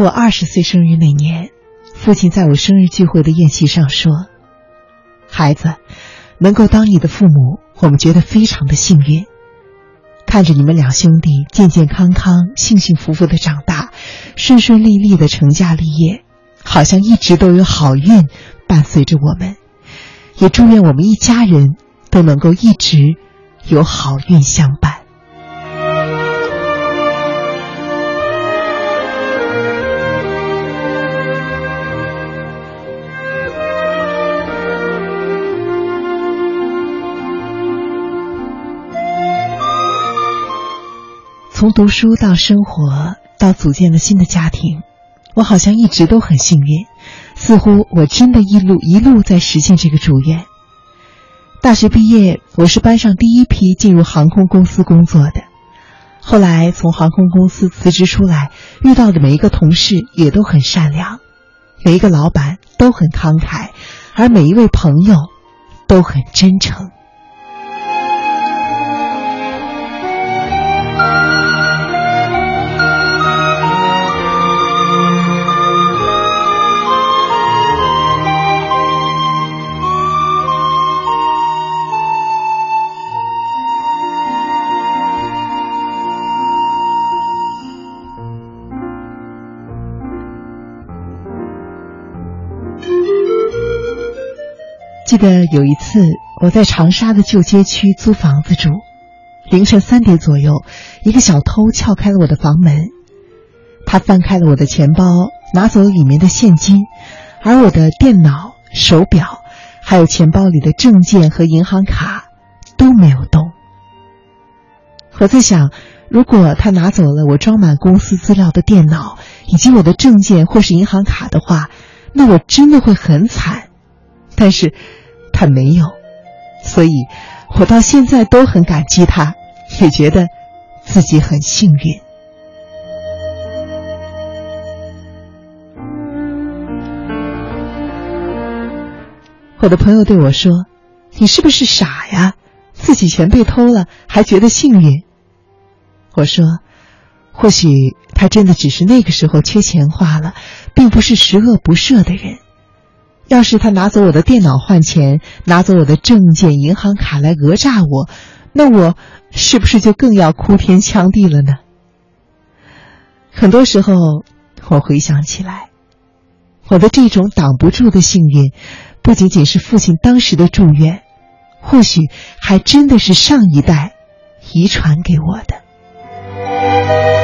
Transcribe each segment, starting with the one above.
我二十岁生日那年，父亲在我生日聚会的宴席上说：“孩子，能够当你的父母，我们觉得非常的幸运。看着你们两兄弟健健康康、幸幸福福的长大，顺顺利利的成家立业，好像一直都有好运伴随着我们。也祝愿我们一家人都能够一直有好运相伴。”从读书到生活，到组建了新的家庭，我好像一直都很幸运，似乎我真的一路一路在实现这个祝愿。大学毕业，我是班上第一批进入航空公司工作的，后来从航空公司辞职出来，遇到的每一个同事也都很善良，每一个老板都很慷慨，而每一位朋友都很真诚。记得有一次，我在长沙的旧街区租房子住，凌晨三点左右，一个小偷撬开了我的房门，他翻开了我的钱包，拿走里面的现金，而我的电脑、手表，还有钱包里的证件和银行卡都没有动。我在想，如果他拿走了我装满公司资料的电脑以及我的证件或是银行卡的话，那我真的会很惨。但是。他没有，所以我到现在都很感激他，也觉得自己很幸运。我的朋友对我说：“你是不是傻呀？自己钱被偷了还觉得幸运？”我说：“或许他真的只是那个时候缺钱花了，并不是十恶不赦的人。”要是他拿走我的电脑换钱，拿走我的证件、银行卡来讹诈我，那我是不是就更要哭天抢地了呢？很多时候，我回想起来，我的这种挡不住的幸运，不仅仅是父亲当时的祝愿，或许还真的是上一代遗传给我的。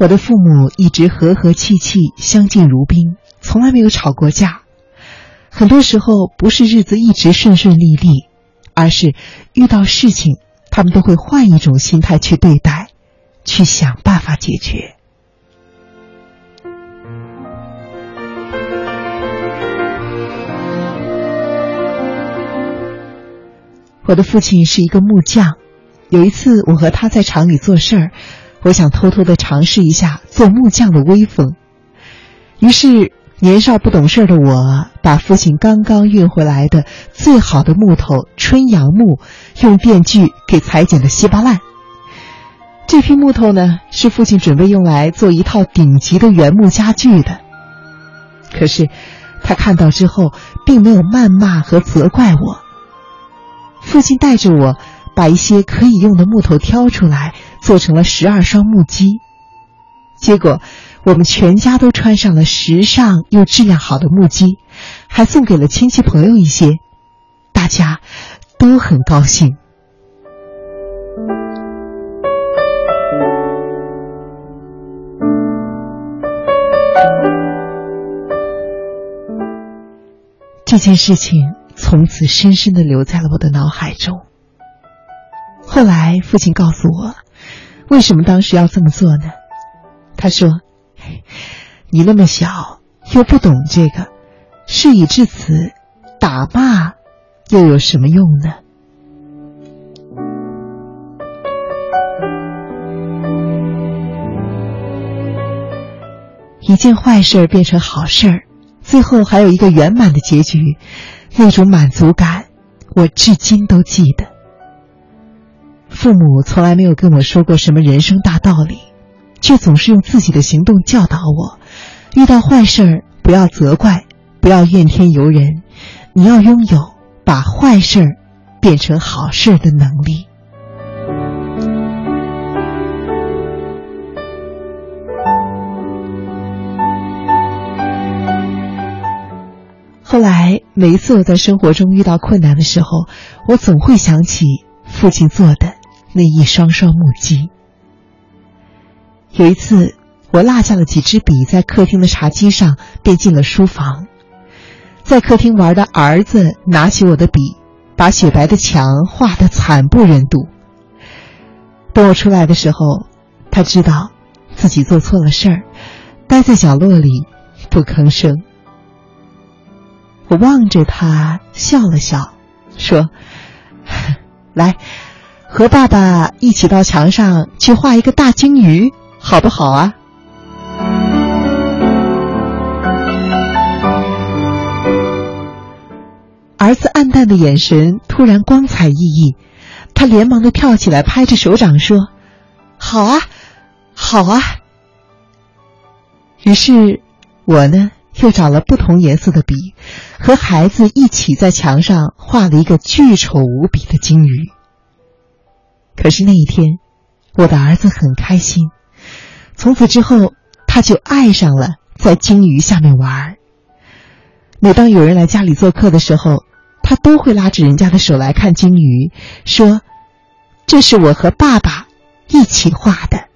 我的父母一直和和气气，相敬如宾，从来没有吵过架。很多时候不是日子一直顺顺利利，而是遇到事情，他们都会换一种心态去对待，去想办法解决。我的父亲是一个木匠，有一次我和他在厂里做事儿。我想偷偷的尝试一下做木匠的威风，于是年少不懂事的我，把父亲刚刚运回来的最好的木头春阳木，用电锯给裁剪的稀巴烂。这批木头呢，是父亲准备用来做一套顶级的原木家具的。可是，他看到之后，并没有谩骂和责怪我。父亲带着我，把一些可以用的木头挑出来。做成了十二双木屐，结果我们全家都穿上了时尚又质量好的木屐，还送给了亲戚朋友一些，大家都很高兴。这件事情从此深深的留在了我的脑海中。后来父亲告诉我。为什么当时要这么做呢？他说：“你那么小，又不懂这个，事已至此，打骂又有什么用呢？”一件坏事变成好事儿，最后还有一个圆满的结局，那种满足感，我至今都记得。父母从来没有跟我说过什么人生大道理，却总是用自己的行动教导我：遇到坏事儿不要责怪，不要怨天尤人，你要拥有把坏事儿变成好事的能力。后来，每一次我在生活中遇到困难的时候，我总会想起父亲做的那一双双木屐。有一次，我落下了几支笔在客厅的茶几上，便进了书房。在客厅玩的儿子拿起我的笔，把雪白的墙画得惨不忍睹。等我出来的时候，他知道自己做错了事儿，待在角落里不吭声。我望着他笑了笑，说：“ 来，和爸爸一起到墙上去画一个大鲸鱼，好不好啊？”儿子暗淡的眼神突然光彩熠熠，他连忙的跳起来，拍着手掌说：“好啊，好啊！”于是，我呢？又找了不同颜色的笔，和孩子一起在墙上画了一个巨丑无比的鲸鱼。可是那一天，我的儿子很开心，从此之后他就爱上了在鲸鱼下面玩。每当有人来家里做客的时候，他都会拉着人家的手来看鲸鱼，说：“这是我和爸爸一起画的。”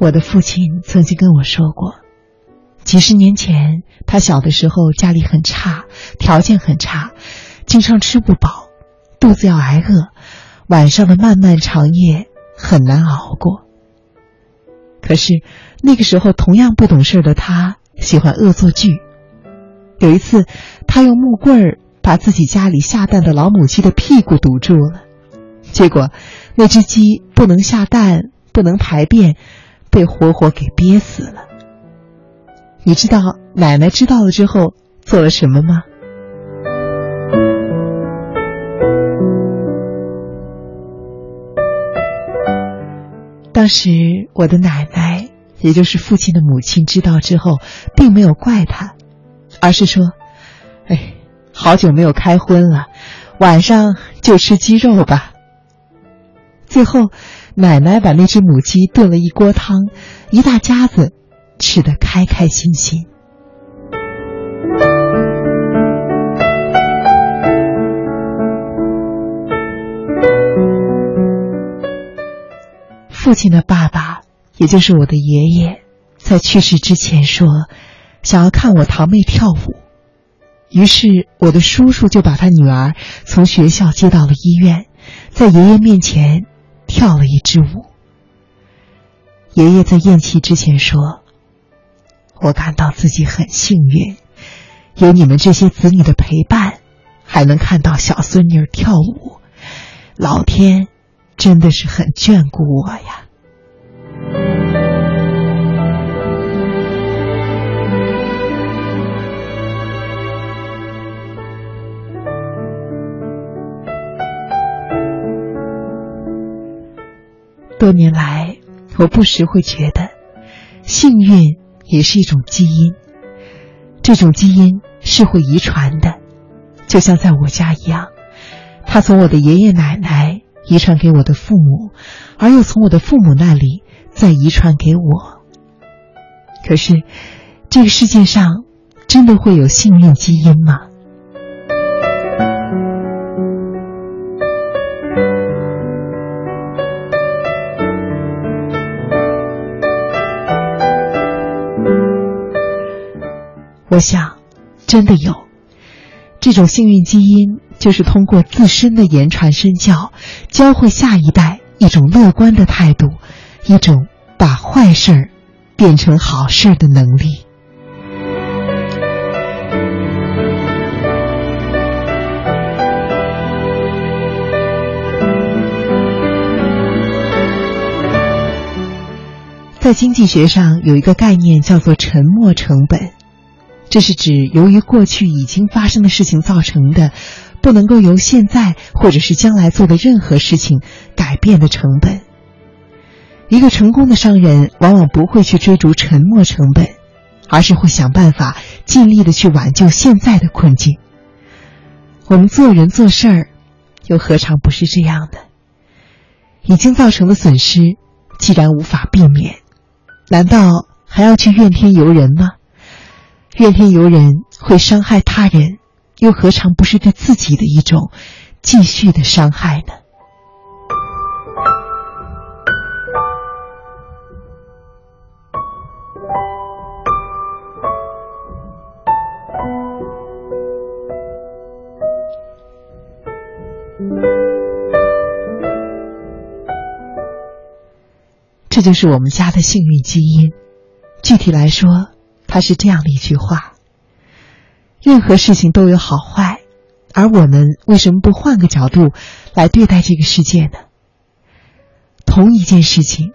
我的父亲曾经跟我说过，几十年前他小的时候家里很差，条件很差，经常吃不饱，肚子要挨饿，晚上的漫漫长夜很难熬过。可是那个时候同样不懂事的他喜欢恶作剧，有一次他用木棍儿把自己家里下蛋的老母鸡的屁股堵住了，结果那只鸡不能下蛋，不能排便。被活活给憋死了。你知道奶奶知道了之后做了什么吗？当时我的奶奶，也就是父亲的母亲，知道之后，并没有怪他，而是说：“哎，好久没有开荤了，晚上就吃鸡肉吧。”最后。奶奶把那只母鸡炖了一锅汤，一大家子吃得开开心心。父亲的爸爸，也就是我的爷爷，在去世之前说，想要看我堂妹跳舞，于是我的叔叔就把他女儿从学校接到了医院，在爷爷面前。跳了一之舞。爷爷在咽气之前说：“我感到自己很幸运，有你们这些子女的陪伴，还能看到小孙女跳舞，老天真的是很眷顾我呀。”多年来，我不时会觉得，幸运也是一种基因。这种基因是会遗传的，就像在我家一样，它从我的爷爷奶奶遗传给我的父母，而又从我的父母那里再遗传给我。可是，这个世界上真的会有幸运基因吗？我想，真的有这种幸运基因，就是通过自身的言传身教，教会下一代一种乐观的态度，一种把坏事儿变成好事儿的能力。在经济学上有一个概念叫做“沉没成本”，这是指由于过去已经发生的事情造成的，不能够由现在或者是将来做的任何事情改变的成本。一个成功的商人往往不会去追逐沉没成本，而是会想办法尽力的去挽救现在的困境。我们做人做事儿，又何尝不是这样的？已经造成的损失，既然无法避免。难道还要去怨天尤人吗？怨天尤人会伤害他人，又何尝不是对自己的一种继续的伤害呢？这就是我们家的幸运基因。具体来说，他是这样的一句话：任何事情都有好坏，而我们为什么不换个角度来对待这个世界呢？同一件事情，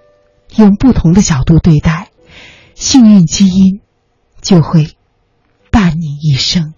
用不同的角度对待，幸运基因就会伴你一生。